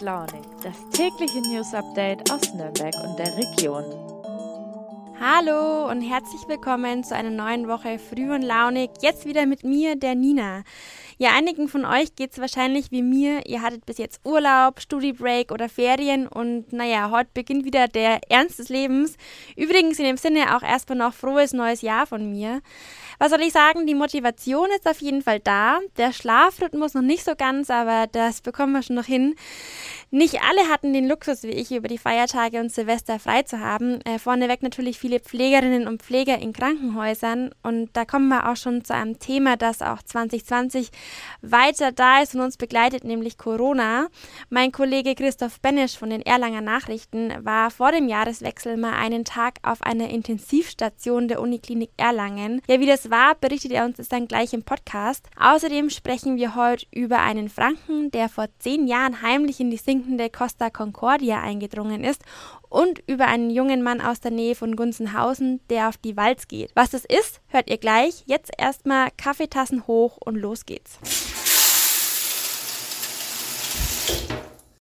Launig, das tägliche News Update aus Nürnberg und der Region. Hallo und herzlich willkommen zu einer neuen Woche Früh und Launig. Jetzt wieder mit mir, der Nina. Ja, einigen von euch geht es wahrscheinlich wie mir. Ihr hattet bis jetzt Urlaub, Studiebreak oder Ferien und naja, heute beginnt wieder der Ernst des Lebens. Übrigens in dem Sinne auch erstmal noch frohes neues Jahr von mir. Was soll ich sagen? Die Motivation ist auf jeden Fall da. Der Schlafrhythmus noch nicht so ganz, aber das bekommen wir schon noch hin. Nicht alle hatten den Luxus wie ich, über die Feiertage und Silvester frei zu haben. Äh, vorneweg natürlich viele Pflegerinnen und Pfleger in Krankenhäusern. Und da kommen wir auch schon zu einem Thema, das auch 2020 weiter da ist und uns begleitet, nämlich Corona. Mein Kollege Christoph Benisch von den Erlanger Nachrichten war vor dem Jahreswechsel mal einen Tag auf einer Intensivstation der Uniklinik Erlangen. Ja, wie das war, berichtet er uns das dann gleich im Podcast. Außerdem sprechen wir heute über einen Franken, der vor zehn Jahren heimlich in die Sink sinkende Costa Concordia eingedrungen ist und über einen jungen Mann aus der Nähe von Gunzenhausen, der auf die Walz geht. Was das ist, hört ihr gleich. Jetzt erstmal Kaffeetassen hoch und los geht's.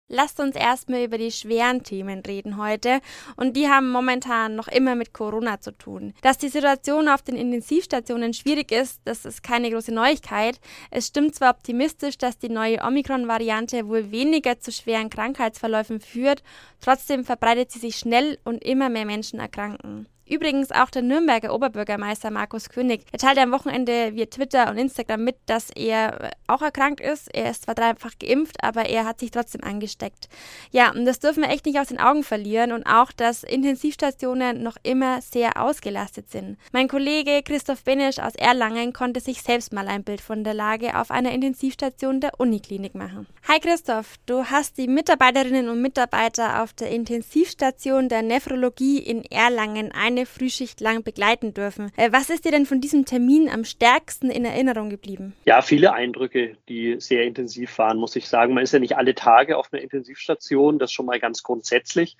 Lasst uns erstmal über die schweren Themen reden heute. Und die haben momentan noch immer mit Corona zu tun. Dass die Situation auf den Intensivstationen schwierig ist, das ist keine große Neuigkeit. Es stimmt zwar optimistisch, dass die neue Omikron-Variante wohl weniger zu schweren Krankheitsverläufen führt, trotzdem verbreitet sie sich schnell und immer mehr Menschen erkranken. Übrigens auch der Nürnberger Oberbürgermeister Markus König. Er teilte am Wochenende via Twitter und Instagram mit, dass er auch erkrankt ist. Er ist zwar dreifach geimpft, aber er hat sich trotzdem angesteckt. Ja, und das dürfen wir echt nicht aus den Augen verlieren und auch, dass Intensivstationen noch immer sehr ausgelastet sind. Mein Kollege Christoph Benisch aus Erlangen konnte sich selbst mal ein Bild von der Lage auf einer Intensivstation der Uniklinik machen. Hi Christoph, du hast die Mitarbeiterinnen und Mitarbeiter auf der Intensivstation der Nephrologie in Erlangen ein eine Frühschicht lang begleiten dürfen. Äh, was ist dir denn von diesem Termin am stärksten in Erinnerung geblieben? Ja, viele Eindrücke, die sehr intensiv waren, muss ich sagen. Man ist ja nicht alle Tage auf einer Intensivstation, das schon mal ganz grundsätzlich.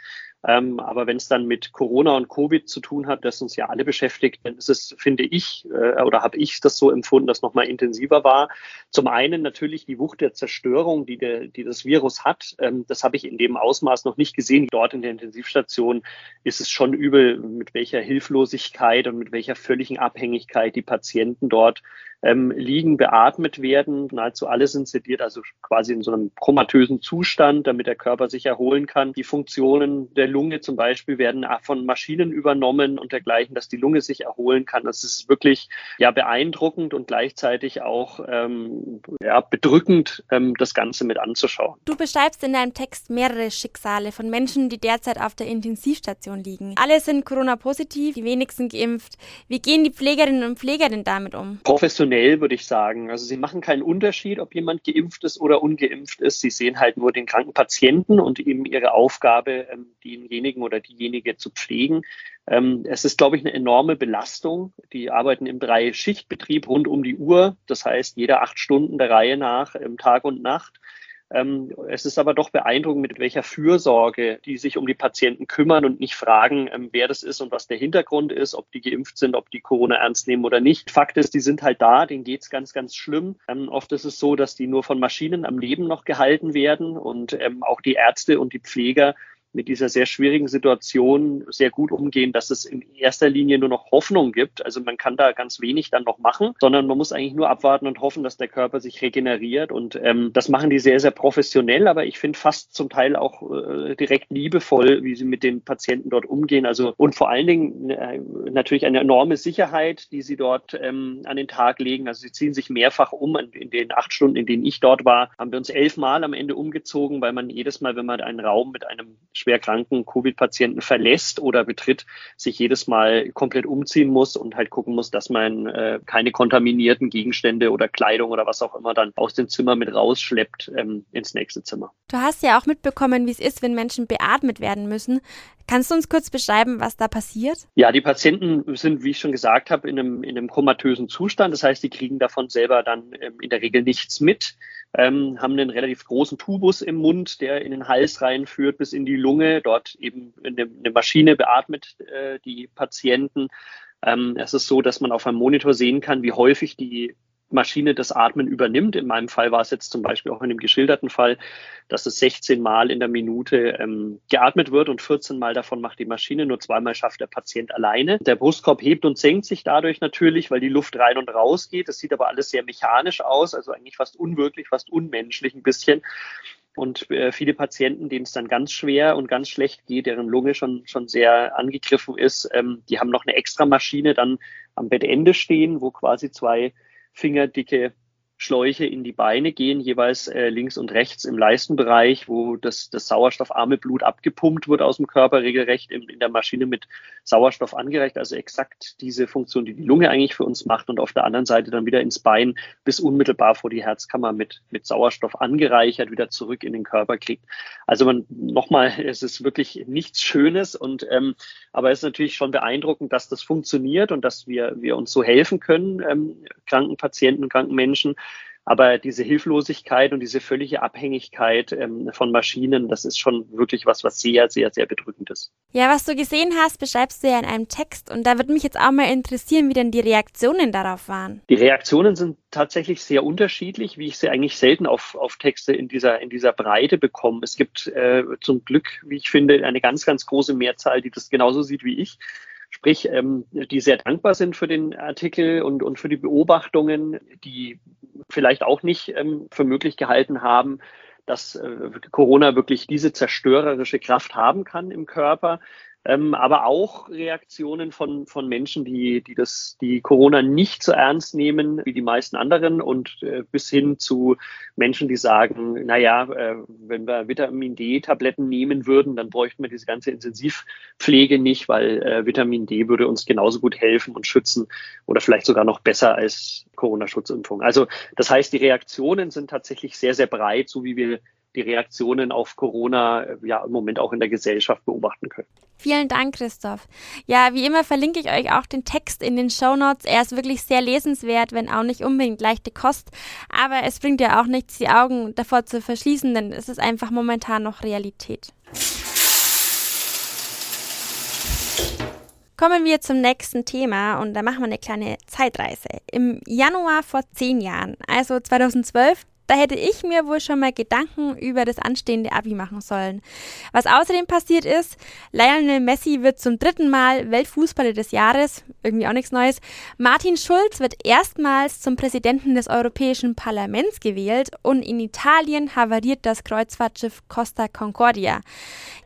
Ähm, aber wenn es dann mit Corona und Covid zu tun hat, das uns ja alle beschäftigt, dann ist es, finde ich, äh, oder habe ich das so empfunden, dass nochmal intensiver war. Zum einen natürlich die Wucht der Zerstörung, die, der, die das Virus hat. Ähm, das habe ich in dem Ausmaß noch nicht gesehen. Dort in der Intensivstation ist es schon übel, mit welcher Hilflosigkeit und mit welcher völligen Abhängigkeit die Patienten dort ähm, liegen, beatmet werden. Nahezu alle sind sediert, also quasi in so einem komatösen Zustand, damit der Körper sich erholen kann. Die Funktionen der Lunge zum Beispiel werden von Maschinen übernommen und dergleichen, dass die Lunge sich erholen kann. Das ist wirklich ja beeindruckend und gleichzeitig auch ähm, ja, bedrückend, ähm, das Ganze mit anzuschauen. Du beschreibst in deinem Text mehrere Schicksale von Menschen, die derzeit auf der Intensivstation liegen. Alle sind Corona-positiv, die wenigsten geimpft. Wie gehen die Pflegerinnen und Pfleger denn damit um? Professionell schnell, würde ich sagen. Also sie machen keinen Unterschied, ob jemand geimpft ist oder ungeimpft ist. Sie sehen halt nur den kranken Patienten und eben ihre Aufgabe, ähm, denjenigen oder diejenige zu pflegen. Ähm, es ist, glaube ich, eine enorme Belastung. Die arbeiten im Drei-Schicht-Betrieb rund um die Uhr. Das heißt, jeder acht Stunden der Reihe nach, Tag und Nacht. Ähm, es ist aber doch beeindruckend, mit welcher Fürsorge die sich um die Patienten kümmern und nicht fragen, ähm, wer das ist und was der Hintergrund ist, ob die geimpft sind, ob die Corona ernst nehmen oder nicht. Fakt ist, die sind halt da, denen geht's ganz, ganz schlimm. Ähm, oft ist es so, dass die nur von Maschinen am Leben noch gehalten werden und auch die Ärzte und die Pfleger mit dieser sehr schwierigen Situation sehr gut umgehen, dass es in erster Linie nur noch Hoffnung gibt. Also man kann da ganz wenig dann noch machen, sondern man muss eigentlich nur abwarten und hoffen, dass der Körper sich regeneriert. Und ähm, das machen die sehr, sehr professionell, aber ich finde fast zum Teil auch äh, direkt liebevoll, wie sie mit den Patienten dort umgehen. Also und vor allen Dingen äh, natürlich eine enorme Sicherheit, die sie dort ähm, an den Tag legen. Also sie ziehen sich mehrfach um. In, in den acht Stunden, in denen ich dort war, haben wir uns elfmal am Ende umgezogen, weil man jedes Mal, wenn man einen Raum mit einem schwer kranken Covid-Patienten verlässt oder betritt, sich jedes Mal komplett umziehen muss und halt gucken muss, dass man äh, keine kontaminierten Gegenstände oder Kleidung oder was auch immer dann aus dem Zimmer mit rausschleppt ähm, ins nächste Zimmer. Du hast ja auch mitbekommen, wie es ist, wenn Menschen beatmet werden müssen. Kannst du uns kurz beschreiben, was da passiert? Ja, die Patienten sind, wie ich schon gesagt habe, in einem, in einem komatösen Zustand. Das heißt, die kriegen davon selber dann ähm, in der Regel nichts mit ähm, haben einen relativ großen Tubus im Mund, der in den Hals reinführt bis in die Lunge. Dort eben eine, eine Maschine beatmet äh, die Patienten. Ähm, es ist so, dass man auf einem Monitor sehen kann, wie häufig die Maschine das Atmen übernimmt. In meinem Fall war es jetzt zum Beispiel auch in dem geschilderten Fall, dass es 16 Mal in der Minute ähm, geatmet wird und 14 Mal davon macht die Maschine, nur zweimal schafft der Patient alleine. Der Brustkorb hebt und senkt sich dadurch natürlich, weil die Luft rein und raus geht. Das sieht aber alles sehr mechanisch aus, also eigentlich fast unwirklich, fast unmenschlich ein bisschen. Und äh, viele Patienten, denen es dann ganz schwer und ganz schlecht geht, deren Lunge schon, schon sehr angegriffen ist, ähm, die haben noch eine extra Maschine dann am Bettende stehen, wo quasi zwei fingerdicke Schläuche in die Beine gehen, jeweils äh, links und rechts im Leistenbereich, wo das, das sauerstoffarme Blut abgepumpt wird aus dem Körper, regelrecht in, in der Maschine mit Sauerstoff angereicht. Also exakt diese Funktion, die die Lunge eigentlich für uns macht und auf der anderen Seite dann wieder ins Bein bis unmittelbar vor die Herzkammer mit, mit Sauerstoff angereichert wieder zurück in den Körper kriegt. Also man nochmal, es ist wirklich nichts Schönes und ähm, aber es ist natürlich schon beeindruckend, dass das funktioniert und dass wir, wir uns so helfen können, ähm, kranken Patienten, kranken Menschen. Aber diese Hilflosigkeit und diese völlige Abhängigkeit ähm, von Maschinen, das ist schon wirklich was, was sehr, sehr, sehr bedrückend ist. Ja, was du gesehen hast, beschreibst du ja in einem Text. Und da würde mich jetzt auch mal interessieren, wie denn die Reaktionen darauf waren. Die Reaktionen sind tatsächlich sehr unterschiedlich, wie ich sie eigentlich selten auf, auf Texte in dieser, in dieser Breite bekomme. Es gibt äh, zum Glück, wie ich finde, eine ganz, ganz große Mehrzahl, die das genauso sieht wie ich. Sprich, ähm, die sehr dankbar sind für den Artikel und, und für die Beobachtungen, die vielleicht auch nicht ähm, für möglich gehalten haben, dass äh, Corona wirklich diese zerstörerische Kraft haben kann im Körper ähm, aber auch Reaktionen von, von Menschen, die, die das, die Corona nicht so ernst nehmen wie die meisten anderen und äh, bis hin zu Menschen, die sagen, na ja, äh, wenn wir Vitamin D-Tabletten nehmen würden, dann bräuchten wir diese ganze Intensivpflege nicht, weil äh, Vitamin D würde uns genauso gut helfen und schützen oder vielleicht sogar noch besser als Corona-Schutzimpfung. Also das heißt, die Reaktionen sind tatsächlich sehr, sehr breit, so wie wir die Reaktionen auf Corona äh, ja im Moment auch in der Gesellschaft beobachten können. Vielen Dank, Christoph. Ja, wie immer verlinke ich euch auch den Text in den Show Notes. Er ist wirklich sehr lesenswert, wenn auch nicht unbedingt leichte Kost. Aber es bringt ja auch nichts, die Augen davor zu verschließen, denn es ist einfach momentan noch Realität. Kommen wir zum nächsten Thema und da machen wir eine kleine Zeitreise. Im Januar vor zehn Jahren, also 2012, da hätte ich mir wohl schon mal Gedanken über das anstehende Abi machen sollen. Was außerdem passiert ist, Lionel Messi wird zum dritten Mal Weltfußballer des Jahres, irgendwie auch nichts Neues. Martin Schulz wird erstmals zum Präsidenten des Europäischen Parlaments gewählt und in Italien havariert das Kreuzfahrtschiff Costa Concordia.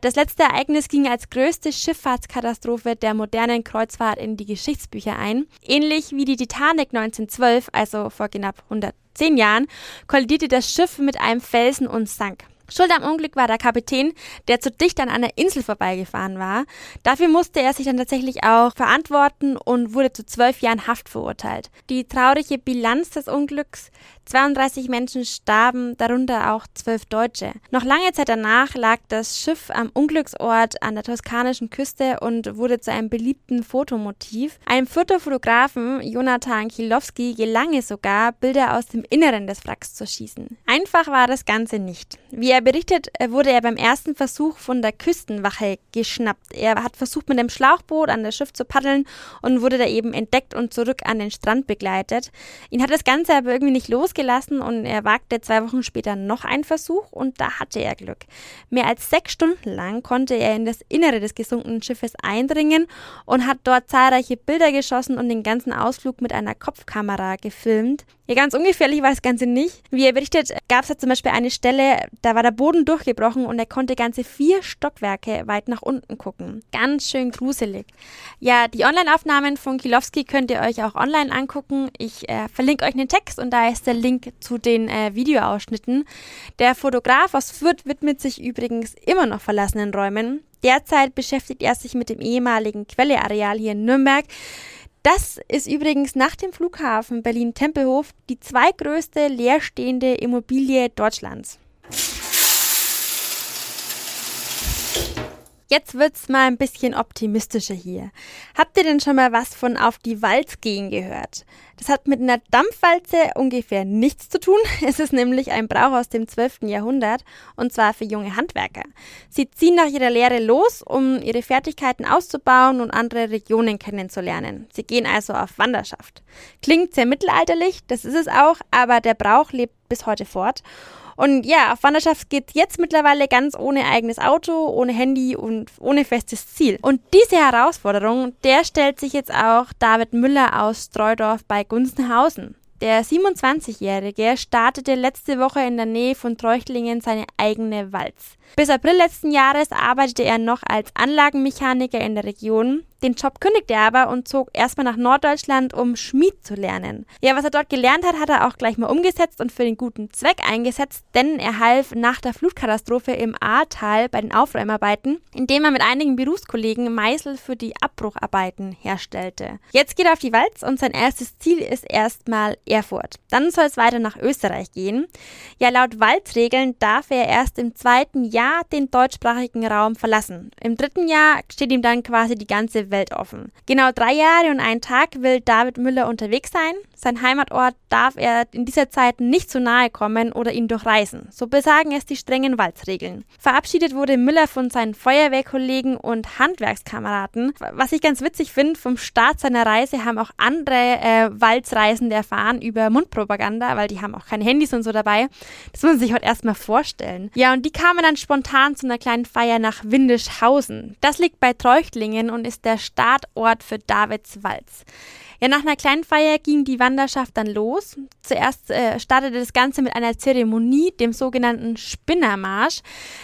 Das letzte Ereignis ging als größte Schifffahrtskatastrophe der modernen Kreuzfahrt in die Geschichtsbücher ein. Ähnlich wie die Titanic 1912, also vor knapp 100 zehn Jahren kollidierte das Schiff mit einem Felsen und sank. Schuld am Unglück war der Kapitän, der zu dicht an einer Insel vorbeigefahren war. Dafür musste er sich dann tatsächlich auch verantworten und wurde zu zwölf Jahren Haft verurteilt. Die traurige Bilanz des Unglücks 32 Menschen starben, darunter auch zwölf Deutsche. Noch lange Zeit danach lag das Schiff am Unglücksort an der toskanischen Küste und wurde zu einem beliebten Fotomotiv. Einem Fotofotografen, Jonathan Kilowski, gelang es sogar, Bilder aus dem Inneren des Wracks zu schießen. Einfach war das Ganze nicht. Wie er berichtet, wurde er beim ersten Versuch von der Küstenwache geschnappt. Er hat versucht, mit dem Schlauchboot an das Schiff zu paddeln und wurde da eben entdeckt und zurück an den Strand begleitet. Ihn hat das Ganze aber irgendwie nicht losgelassen losgelassen und er wagte zwei Wochen später noch einen Versuch und da hatte er Glück. Mehr als sechs Stunden lang konnte er in das Innere des gesunkenen Schiffes eindringen und hat dort zahlreiche Bilder geschossen und den ganzen Ausflug mit einer Kopfkamera gefilmt. Ja, ganz ungefährlich war das Ganze nicht. Wie er berichtet, gab es da zum Beispiel eine Stelle, da war der Boden durchgebrochen und er konnte ganze vier Stockwerke weit nach unten gucken. Ganz schön gruselig. Ja, die Online-Aufnahmen von Kilowski könnt ihr euch auch online angucken. Ich äh, verlinke euch einen Text und da ist der Link zu den äh, Videoausschnitten. Der Fotograf aus Fürth widmet sich übrigens immer noch verlassenen Räumen. Derzeit beschäftigt er sich mit dem ehemaligen Quelleareal hier in Nürnberg. Das ist übrigens nach dem Flughafen Berlin-Tempelhof die zweitgrößte leerstehende Immobilie Deutschlands. Jetzt wird's mal ein bisschen optimistischer hier. Habt ihr denn schon mal was von auf die Walz gehen gehört? Das hat mit einer Dampfwalze ungefähr nichts zu tun. Es ist nämlich ein Brauch aus dem 12. Jahrhundert und zwar für junge Handwerker. Sie ziehen nach ihrer Lehre los, um ihre Fertigkeiten auszubauen und andere Regionen kennenzulernen. Sie gehen also auf Wanderschaft. Klingt sehr mittelalterlich, das ist es auch, aber der Brauch lebt bis heute fort. Und ja, auf Wanderschaft geht jetzt mittlerweile ganz ohne eigenes Auto, ohne Handy und ohne festes Ziel. Und diese Herausforderung, der stellt sich jetzt auch David Müller aus Streudorf bei Gunzenhausen. Der 27-Jährige startete letzte Woche in der Nähe von Treuchtlingen seine eigene Walz. Bis April letzten Jahres arbeitete er noch als Anlagenmechaniker in der Region. Den Job kündigte er aber und zog erstmal nach Norddeutschland, um Schmied zu lernen. Ja, was er dort gelernt hat, hat er auch gleich mal umgesetzt und für den guten Zweck eingesetzt, denn er half nach der Flutkatastrophe im Ahrtal bei den Aufräumarbeiten, indem er mit einigen Berufskollegen Meißel für die Abbrucharbeiten herstellte. Jetzt geht er auf die Walz und sein erstes Ziel ist erstmal Erfurt. Dann soll es weiter nach Österreich gehen. Ja, laut Walzregeln darf er erst im zweiten Jahr Jahr den deutschsprachigen Raum verlassen. Im dritten Jahr steht ihm dann quasi die ganze Welt offen. Genau drei Jahre und einen Tag will David Müller unterwegs sein. Sein Heimatort darf er in dieser Zeit nicht zu nahe kommen oder ihn durchreisen. So besagen es die strengen Walzregeln. Verabschiedet wurde Müller von seinen Feuerwehrkollegen und Handwerkskameraden. Was ich ganz witzig finde, vom Start seiner Reise haben auch andere äh, Walzreisende erfahren über Mundpropaganda, weil die haben auch keine Handys und so dabei. Das muss man sich heute erstmal vorstellen. Ja, und die kamen dann spontan zu einer kleinen Feier nach Windischhausen. Das liegt bei Treuchtlingen und ist der Startort für Davids Walz. Ja, nach einer kleinen Feier ging die Wanderschaft dann los. Zuerst äh, startete das Ganze mit einer Zeremonie, dem sogenannten Spinnermarsch.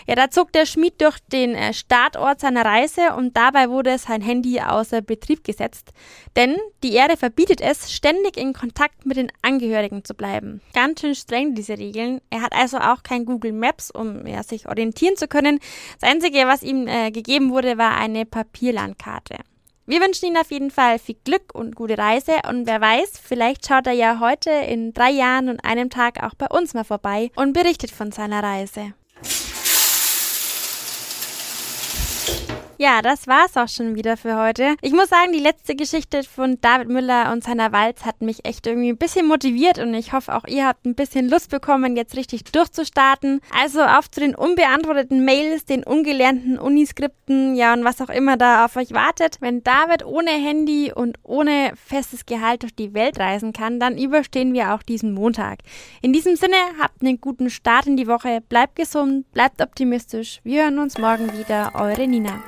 Ja, da zog der Schmied durch den äh, Startort seiner Reise und dabei wurde sein Handy außer Betrieb gesetzt. Denn die Ehre verbietet es, ständig in Kontakt mit den Angehörigen zu bleiben. Ganz schön streng diese Regeln. Er hat also auch kein Google Maps, um ja, sich orientieren zu können. Das Einzige, was ihm äh, gegeben wurde, war eine Papierlandkarte. Wir wünschen Ihnen auf jeden Fall viel Glück und gute Reise und wer weiß, vielleicht schaut er ja heute in drei Jahren und einem Tag auch bei uns mal vorbei und berichtet von seiner Reise. Ja, das war's auch schon wieder für heute. Ich muss sagen, die letzte Geschichte von David Müller und seiner Walz hat mich echt irgendwie ein bisschen motiviert und ich hoffe auch ihr habt ein bisschen Lust bekommen, jetzt richtig durchzustarten. Also auf zu den unbeantworteten Mails, den ungelernten Uniskripten, ja und was auch immer da auf euch wartet. Wenn David ohne Handy und ohne festes Gehalt durch die Welt reisen kann, dann überstehen wir auch diesen Montag. In diesem Sinne, habt einen guten Start in die Woche, bleibt gesund, bleibt optimistisch. Wir hören uns morgen wieder, eure Nina.